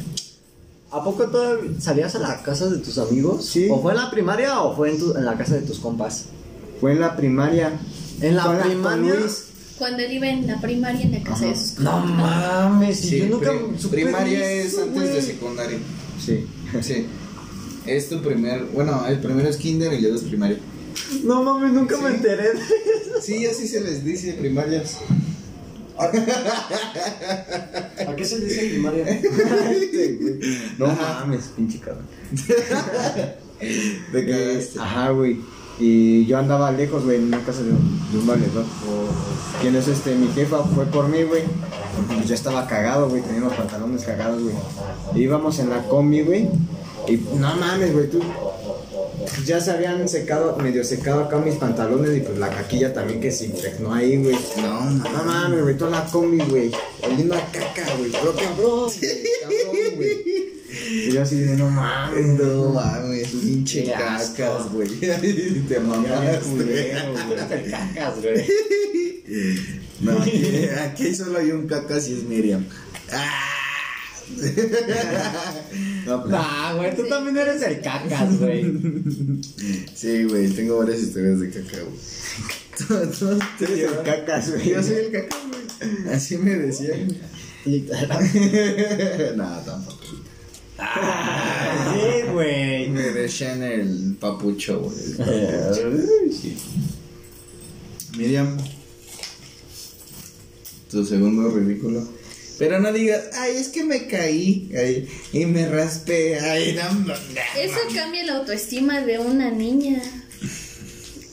¿A poco todavía salías a la casa de tus amigos? Sí. ¿O fue en la primaria o fue en, tu- en la casa de tus compas? Fue en la primaria. ¿En la primaria? Luis. Cuando él iba en la primaria en la casa de sus No mames, si Sí, yo nunca primaria es antes de secundaria. Sí. Sí. Es tu primer, bueno, el primero es kinder y luego es primaria. No mames, nunca Sí. me enteré de Sí, así se les dice primarias. ¿A qué se dice primaria? No mames, pinche cabrón. Te cagaste. Ajá, güey. Y yo andaba lejos, güey, en una casa de un, de un valedor. ¿Quién es este? Mi jefa fue por mí, güey. Pues yo estaba cagado, güey, tenía los pantalones cagados, güey. E íbamos en la combi, güey. Y no mames, güey, tú. ya se habían secado, medio secado acá mis pantalones y pues la caquilla también que se impregnó ahí, güey. No, No mames, güey, toda la combi, güey. Oliendo a caca, güey. Pero cabrón, güey, cabrón, güey. Y yo así de, no mames. No mames, pinche cacas, güey. Te mamaste. güey. Cacas, güey. No, aquí, aquí solo hay un cacas y es Miriam. Ah. No, pues, Nah, güey, tú también eres el cacas, güey. Sí, güey, tengo varias historias de caca, güey. Tú- tú- tú- Eres el cacas, güey. Yo soy el caca, güey. Así me decían. Nada, tampoco. Sí, güey. Me decían el papucho, güey. Miriam, tu segundo ridículo. Pero no digas, ay, es que me caí ay, y me raspé. Ay, no, no, no. Eso cambia la autoestima de una niña.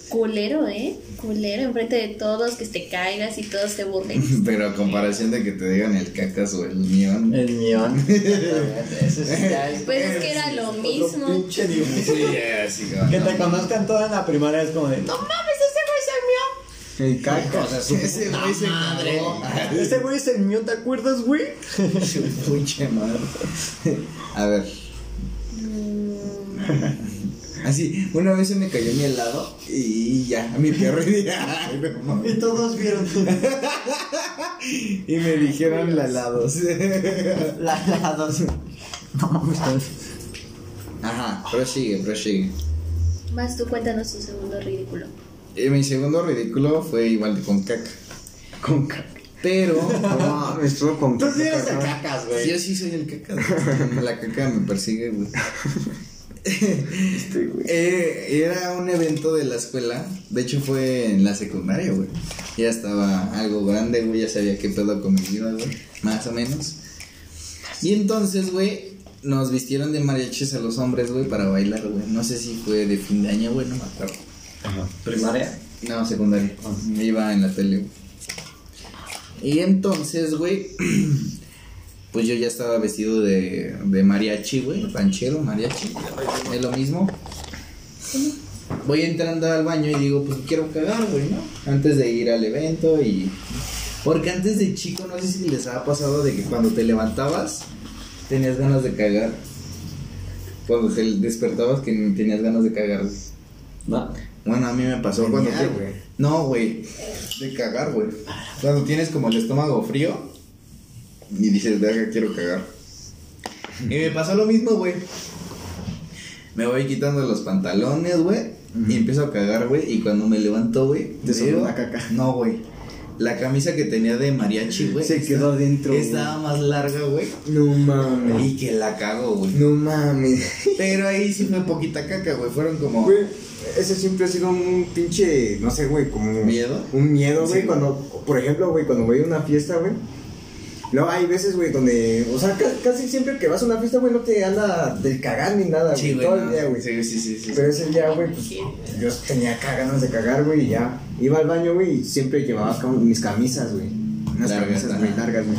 Culero, ¿eh? Culero, enfrente de todos, que te caigas y todos te burlen. Pero a comparación de que te digan el cacas o el mión. El. Eso sí, es Pues es que era lo mismo. pinche. Sí, Que no, te conozcan toda en la primaria es como de, no mames, ese güey es el mío. El cacas. Ese güey se madre. Ese güey es el mío, ¿te acuerdas, güey? Su pinche madre. A ver. Así, una vez se me cayó mi helado y ya, mi perro y dije, ay, no mames. Y todos vieron Y me dijeron la helados. la, la dos. No mames. Ajá, prosigue, prosigue. Más tú cuéntanos tu segundo ridículo. Y mi segundo ridículo fue igual de con caca. Con caca. Pero. No estuvo con Tú sí eres el cacas, güey. Yo sí soy el caca. La caca me persigue, güey. Este, güey. Eh, era un evento de la escuela. De hecho, fue en la secundaria, güey. Ya estaba algo grande, güey. Ya sabía qué pedo con mi vida, güey. Más o menos. Y entonces, güey, nos vistieron de mariachis a los hombres, güey, para bailar, güey. No sé si fue de fin de año, güey, no me acuerdo. Primaria. No, secundaria. Me iba en la tele. Y entonces, güey, pues yo ya estaba vestido de, de mariachi, güey, ranchero, mariachi, es lo mismo. Voy entrando al baño y digo, pues quiero cagar, güey, ¿no? Antes de ir al evento y... Porque antes de chico, no sé si les ha pasado de que cuando te levantabas, tenías ganas de cagar. Cuando te despertabas que tenías ganas de cagar. No. Bueno, a mí me pasó cuando. te-. No, güey. De cagar, güey. Cuando tienes como el estómago frío y dices, verga, quiero cagar. Y me pasó lo mismo, güey. Me voy quitando los pantalones, güey. Y empiezo a cagar, güey. Y cuando me levanto, güey. Te sobró la caca. No, güey. La camisa que tenía de mariachi, güey. Se quedó adentro. Estaba más larga, güey. No mames. Y que la cago, güey. No mames. Pero ahí sí fue poquita caca, güey. Fueron como. Güey, ese siempre ha sido un pinche, no sé, güey, como... ¿Miedo? Un miedo, güey, Sí, cuando, por ejemplo, güey, cuando voy a una fiesta, güey. Luego hay veces, güey, donde, o sea, ca- casi siempre que vas a una fiesta, güey, no te anda de cagar ni nada, güey, Sí, güey. todo no. el día, güey. Sí, sí, sí, sí. Pero ese día, güey, pues yo tenía ganas de cagar, güey, y ya. Iba al baño, güey, y siempre llevaba cam- mis camisas, güey. Unas camisas muy largas, güey.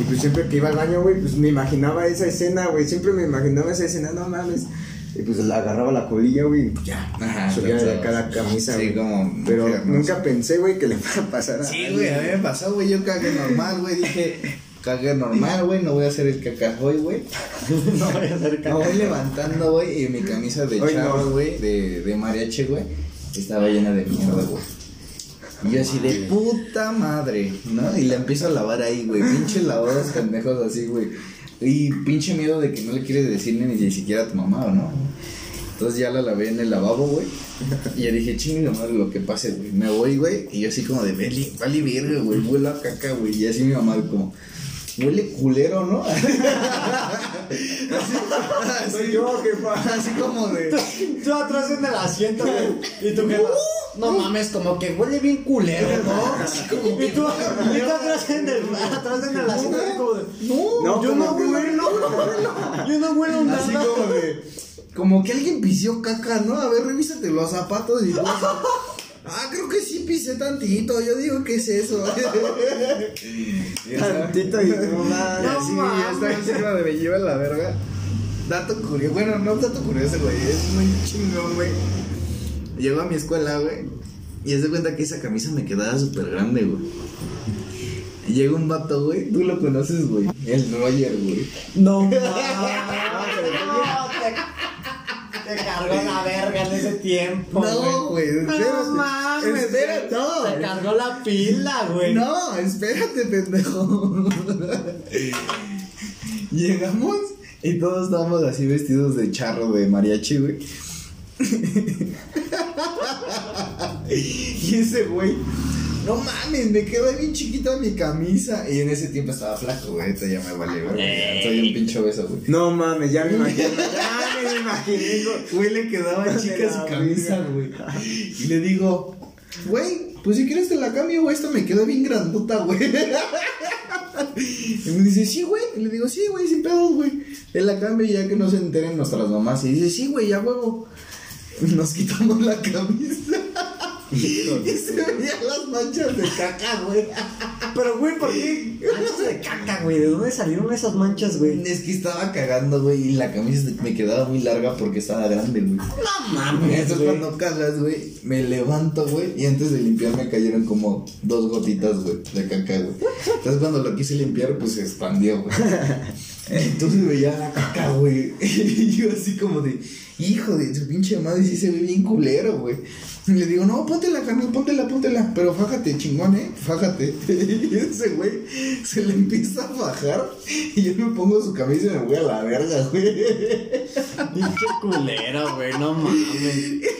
Y pues siempre que iba al baño, güey, pues me imaginaba esa escena, güey. Siempre me imaginaba esa escena, no mames. Y pues la agarraba la colilla, güey, y pues ya. Ajá, subía de acá la camisa, Sí, güey. como Pero nunca pensé, güey, que le fuera a pasar a Sí, alguien. güey, a mí me pasó, güey. Yo cagué normal, güey. Dije, cagué normal, güey. No voy a hacer el cacajoy, güey. No voy a hacer Me caca. voy levantando, güey. Y mi camisa de chavo, no. güey, de, de mariachi, güey, estaba llena de mierda, güey. Y yo así de puta madre, ¿no? Y la empiezo a lavar ahí, güey. Pinche lavados pendejos así, güey. Y pinche miedo de que no le quieres decirle ni siquiera a tu mamá, ¿o no? Entonces ya la lavé en el lavabo, güey. Y ya dije, chingue madre lo que pase, güey. Me voy, güey. Y yo así como de, vale, vale verga, güey. Huele a caca, güey. Y así mi mamá como, huele culero, ¿no? así, Soy yo, jefa. así como de... Tú atrás en el asiento, güey. Y tú jefa, no mames, como que huele bien culero, ¿no? y tú, y tú atrás en el, atrás en el asiento, así como de, no, No, yo no ¿cómo que huelo, yo no huelo nada. Así como de. Como que alguien pisió caca, ¿no? A ver, revísate los zapatos y tú. Ah, creo que sí pisé tantito. Yo digo, ¿qué es eso? Tantito y no así, güey, yo estaba encima de me lleva la verga. dato curioso. Bueno, no dato curioso, güey. Es muy chingón, güey. Llego a mi escuela, güey. Y haz de cuenta que esa camisa me quedaba súper grande, güey. Y Llega un vato, güey. Tú lo conoces, güey. El Roger, güey. No mames. Te cargó la verga en ese tiempo. No, güey. Espérate. No mames. Espérate, Te no. cargó la pila, güey. No, espérate, pendejo. Llegamos y todos estábamos así vestidos de charro de mariachi, güey. y ese güey, no mames, me quedó bien chiquita mi camisa. Y en ese tiempo estaba flaco, güey. Ahorita ya me vale, güey. Soy un pinche beso, güey. No mames, ya me imagino. Ya me imaginé. güey. Le quedaba chica su camisa, güey. Y le digo, güey, pues si quieres te la cambio, güey. Esta me quedó bien grandota, güey. Y me dice, sí, güey. Y le digo, sí, güey, sin pedos, güey. Él la cambia y ya que no se enteren nuestras mamás. Y dice, sí, güey, ya huevo. Nos quitamos la camisa. y se veían las manchas de caca, güey. Pero, güey, ¿por qué? Manchas de caca, güey. ¿De dónde salieron esas manchas, güey? Es que estaba cagando, güey. Y la camisa me quedaba muy larga porque estaba grande, güey. No mames, Entonces güey. cuando cagas, güey, me levanto, güey, y antes de limpiar me cayeron como dos gotitas, güey, de caca, güey. Entonces cuando lo quise limpiar, pues se expandió, güey. Entonces veía la caca, güey. Y yo así como de, hijo de su pinche madre, sí se ve bien culero, güey. Y le digo, no, póntela, carnal, póntela, póntela. Pero fájate, chingón, eh, fájate. Y ese güey se le empieza a fajar. Y yo me pongo su camisa y me voy a la verga, güey. Pinche culero, güey. No mames.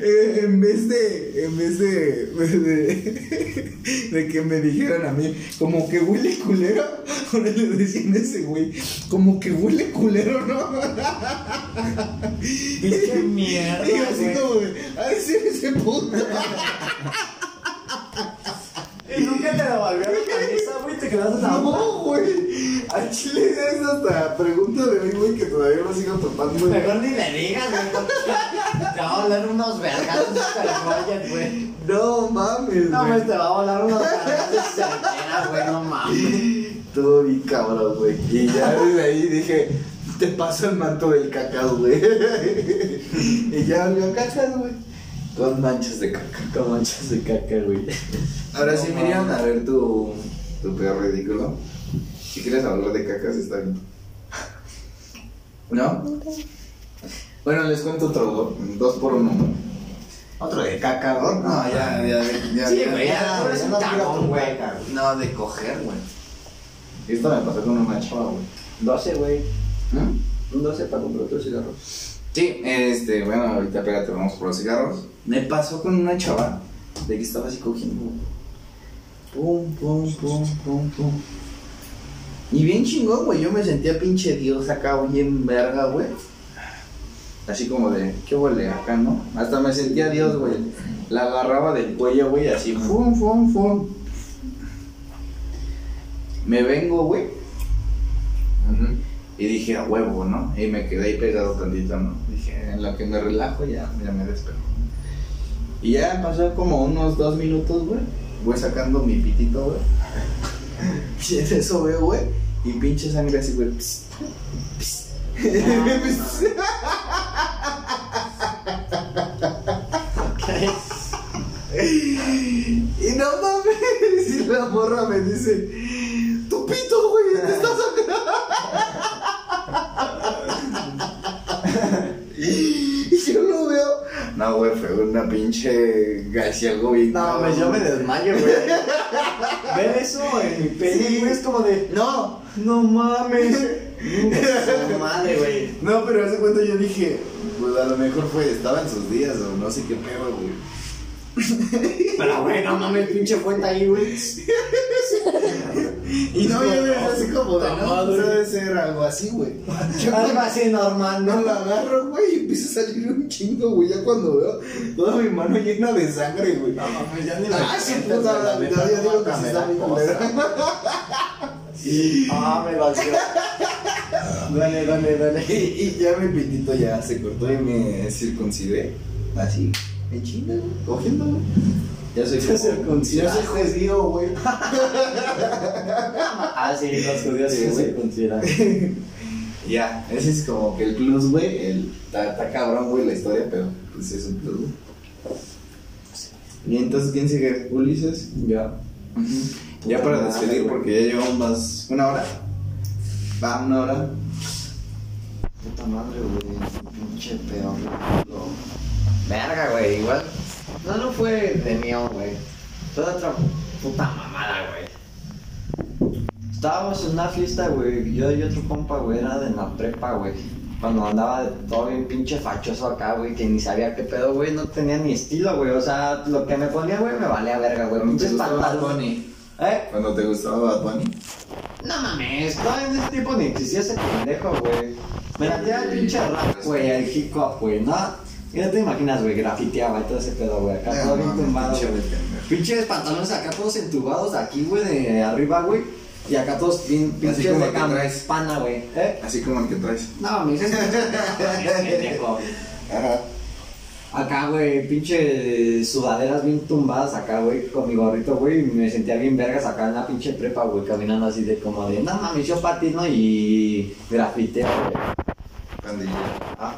Eh, en vez de, en vez de, de, de que me dijeran a mí, como que huele culero, ahora le decían a ese güey, como que huele culero, ¿no? Pinche mierda, Y así güey. como de, a decir ese puto. Y nunca te devolvió la camisa, güey. Te quedaste tan No, güey. A Chile es hasta pregunta de mí, güey, que todavía no sigo topando. güey. Mejor ni le digas, güey. Te va a volar unos vergazos de güey. No mames, No, güey. güey, te va a volar unos vergazos de güey. No mames. Todo bien cabrón, güey. Y ya desde ahí dije, te paso el manto del cacao, güey. y ya olió a cacas, güey. Con manchas de caca. Con manchas de caca, güey. Ahora sí, Miriam, a ver tu, tu peor ridículo. Si quieres hablar de cacas, está bien. ¿No? Bueno, les cuento otro, dos, por uno. Otro de caca, güey. No, ya, ya, ya. Sí, ya, güey, ya, eres un no güey. No, de coger, güey. Esto me pasó con una chava, güey. 12, güey. ¿Mm? Un 12 para comprar otros cigarros. Sí, este, bueno, ahorita pégate, vamos por los cigarros. Me pasó con una chava de que estaba así cogiendo. Pum, pum, pum, pum, pum. Y bien chingón, güey. Yo me sentía pinche Dios acá, bien verga, güey. Así como de, ¿qué huele acá, no? Hasta me sentía Dios, güey. La agarraba del cuello, güey, así, fum, fum, fum. Me vengo, güey. Y dije, a huevo, ¿no? Y me quedé ahí pegado tantito, ¿no? Dije, en lo que me relajo ya, ya me despejo. Y ya pasó como unos dos minutos, güey. Voy sacando mi pitito, güey. Y en eso veo, güey. Y pinche sangre así, güey. Pss, pss. Y no mames, y la morra me dice, tu pito, güey, te estás Y yo lo veo. No, güey, fue una pinche. Algo bien. No, pues yo me desmayo, güey. Ver eso en mi peli, güey, es como de. No, No mames. Su madre, güey. no, pero hace cuenta yo dije, pues a lo mejor fue, estaba en sus días o no sé qué pedo, güey. Pero, güey, no mames, pinche fuente ahí, güey. Y no, yo me así como de, no, pues debe ser algo así, güey. Yo Algo así normal, No la agarro, güey, y empieza a salir un chingo, güey. Ya cuando veo toda mi mano llena de sangre, güey. No mames, ya ni Ah, su puta, ya, ya digo que sí está culera. Ah, me valió. Dale, dale, dale. Y, ya mi pitito ya se cortó y me circuncidé. Así, en chinga, güey, cogiendo, güey. Ya soy. Ya soy judío, güey. Ah, sí, los judíos Sí, se consideran. Ya, ese es como que el plus, güey. El, está, cabrón, güey, la historia, pero pues es un plus, güey. Y entonces, ¿quién sigue? ¿Ulises? Ya. Ya para despedir, porque ya llevamos más. ¿Una hora? Va, una hora. Puta madre, güey. Pinche pedo. Verga, güey. Igual. No, no fue de mío, güey. Fue de otra puta mamada, güey. Estábamos en una fiesta, güey. Yo y otro compa, güey. Era de la prepa, güey. Cuando andaba todo bien pinche fachoso acá, güey. Que ni sabía qué pedo, güey. No tenía ni estilo, güey. O sea, lo que me ponía, güey, me valía verga, güey. ¿Cuándo te Pinches. Bunny? ¿Eh? Cuando te gustaba Bad Bunny. No mames, todavía en ese tiempo ni existía ese pendejo, güey. Me latía el pinche rap, güey, el hip hop, güey, ¿no? Y no te imaginas, güey, grafiteaba y todo ese pedo, güey. Acá todo bien tumbado. Pinches pantalones acá todos entubados aquí, güey, de arriba, güey. Y acá todos pinches como de el que traes. campana, güey. ¿Eh? Así como el que traes. No pendejo. Ajá. Acá, güey, pinche sudaderas bien tumbadas acá, güey, con mi gorrito, güey, y me sentía bien vergas acá en la pinche prepa, güey, caminando así de como de, no mames, yo patino y grafiteo, güey. Ah,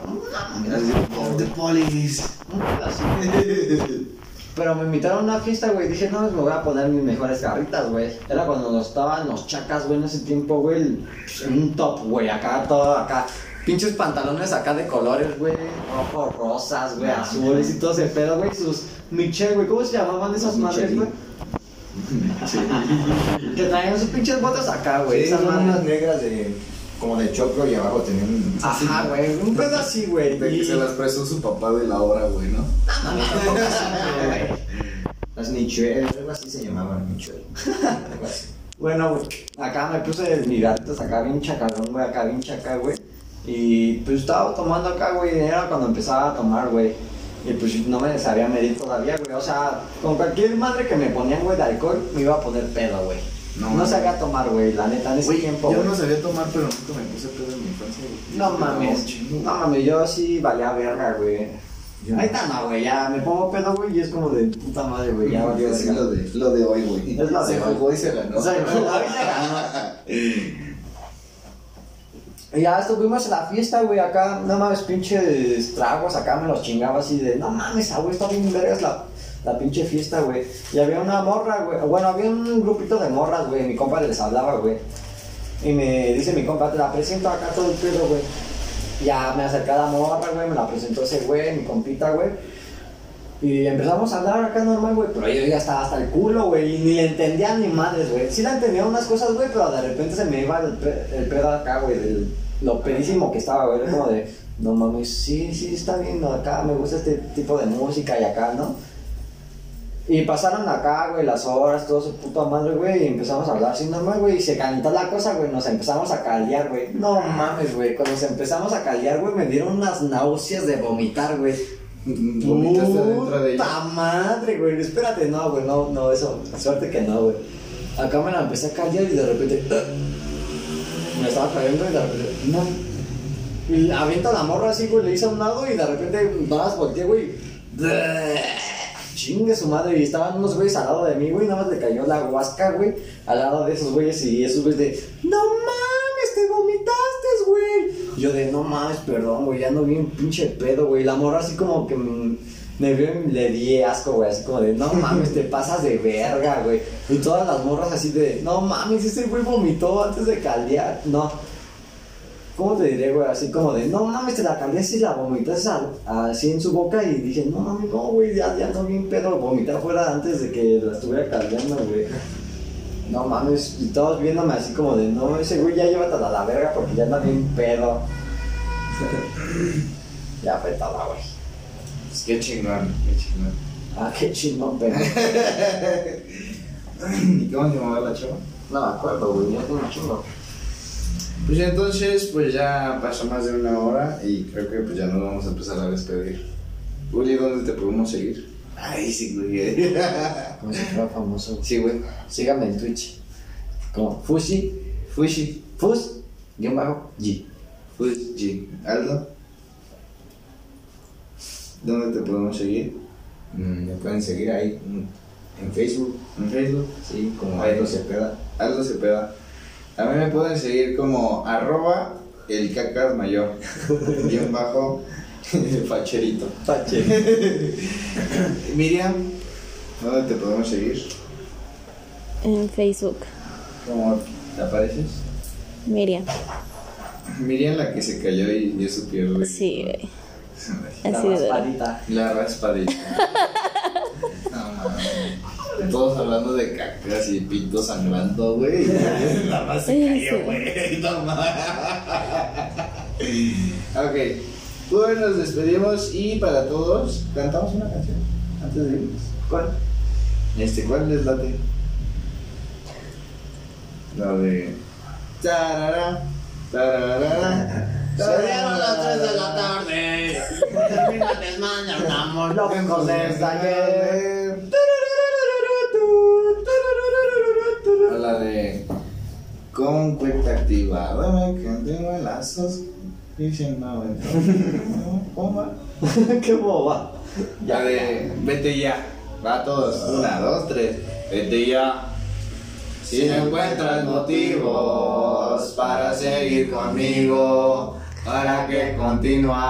mames, Así, "Oh, the police. así. Pero me invitaron a una fiesta, güey, dije, no, me voy a poner mis mejores garritas, güey. Era cuando nos estaban los chacas, güey, en ese tiempo, güey, en un top, güey, acá, todo acá. Pinches pantalones acá de colores, güey, rojos, rosas, güey, azules y todo ese pedo, güey, sus Michel, güey, ¿cómo se llamaban esas madres, güey? Que traían sus pinches botas acá, güey, Sí, esas unas negras de. Como de choclo y abajo tenían. Ajá, güey, un pedo así, güey. De que y- se las prestó su papá de la hora, güey, ¿no? Las Nichuel, algo así se llamaban, Nichuel. Algo así. Bueno, güey, acá me puse mis gatitos acá bien chacalón, güey, acá bien chaca, güey. Y pues estaba tomando acá, güey, era cuando empezaba a tomar, güey. Y pues no me sabía medir todavía, güey. O sea, con cualquier madre que me ponían, güey, de alcohol, me iba a poner pedo, güey. No, No, sabía tomar, güey, la neta, en ese tiempo. yo no sabía tomar, pero nunca me puse pedo en mi infancia, güey. No mames, chingo, no mames, yo sí valía verga, güey. Está, no, güey, ya me pongo pedo, güey, y es como de puta madre, güey, ya lo de, lo de hoy, güey. Es lo de Se hoy. jugó y se ganó. O sea, hoy se ganó. Y ya estuvimos en la fiesta, güey, acá, no mames, pinches tragos, acá me los chingaba así de, no mames, ah, güey, está bien vergas la, la pinche fiesta, güey. Y había una morra, güey, bueno, había un grupito de morras, güey, mi compa les hablaba, güey. Y me dice mi compa, te la presento acá todo el pedo, güey. Ya me acercé a la morra, güey, me la presentó ese güey, mi compita, güey. Y empezamos a hablar acá normal, güey, pero yo ya estaba hasta el culo, güey, y ni le entendía ni madres, güey. Sí le entendía unas cosas, güey, pero de repente se me iba el, pe- el pedo acá, güey, lo pedísimo que estaba, güey, como de, no mames, sí, sí, está bien, acá me gusta este tipo de música y acá, ¿no? Y pasaron acá, güey, las horas, todo su puta madre, güey, y empezamos a hablar así normal, güey, y se calentó la cosa, güey, nos empezamos a caldear, güey. No mames, güey, cuando nos empezamos a caldear, güey, me dieron unas náuseas de vomitar, güey. Vomitaste dentro de ella. Puta madre, güey. Espérate, no, güey, no, no, eso. Suerte que no, güey. Acá me la empecé a callar y de repente. Me estaba cayendo y de repente. No. Y avienta la morra así, güey, le hice a un lado y de repente más volteé, güey. Chingue su madre. Y estaban unos güeyes al lado de mí, güey. Nada más le cayó la huasca, güey, al lado de esos güeyes. Y esos güeyes de. ¡No mames! ¡Te vomitaste, güey! Yo de, no mames, perdón, güey. Ya ando bien pinche pedo, güey. La morra así como que. mm, me vio y le di asco, güey, así como de, no mames, te pasas de verga, güey. Y todas las morras así de, no mames, ese güey vomitó antes de caldear. No. ¿Cómo te diré, güey? Así como de, no mames, te la caldeaste y la vomitaste a- así en su boca. Y dije, no mames, no, güey, ya, ya no bien pedo. Vomitar fuera antes de que la estuviera caldeando, güey. No mames, y todos viéndome así como de, no, ese güey ya llévatela a la verga porque ya anda bien pedo. ya todo, güey. Pues qué chingón, qué chingón. Ah, qué chingón, pero. ¿Y cómo se llamaba la chava? No me acuerdo, güey, ya tengo chingo. Pues ya entonces, pues ya pasó más de una hora y creo que pues ya nos vamos a empezar a despedir. Uli, ¿dónde te podemos seguir? Ay, sí, güey. Como si fuera famoso. Sí, güey. Síganme en Twitch. Como Fushi, Fushi, Fus, guion bajo, G. Fushi. Aldo, ¿dónde te podemos seguir? Mm, Me pueden seguir ahí mm, en Facebook, En Facebook. sí, como. Aldo Cepeda. Aldo Cepeda. A mí me pueden seguir como arroba el cacas mayor. Guión bajo, facherito. Miriam, ¿dónde te podemos seguir? En Facebook. ¿Cómo te apareces? Miriam. Miriam la que se cayó y dio su pierna. Sí, güey. La raspadita. La raspadita. No mames. Todos hablando de cacas y pito sangrando, güey. La más se cayó, güey. No. Ok. Pues nos despedimos y para todos, cantamos una canción antes de irnos. ¿Cuál? Este, ¿cuál les late? La de. Tarara, tarara, Salieron las 3 de la tarde. Termina el desmadre, andamos locos desde ayer. La de con cuenta activada me tengo lazos diciendo ¿Cómo? Qué boba. La de vete ya. Va a todos. Una, dos, tres. Vete ya. Si no encuentras motivos para seguir conmigo, para que continúa.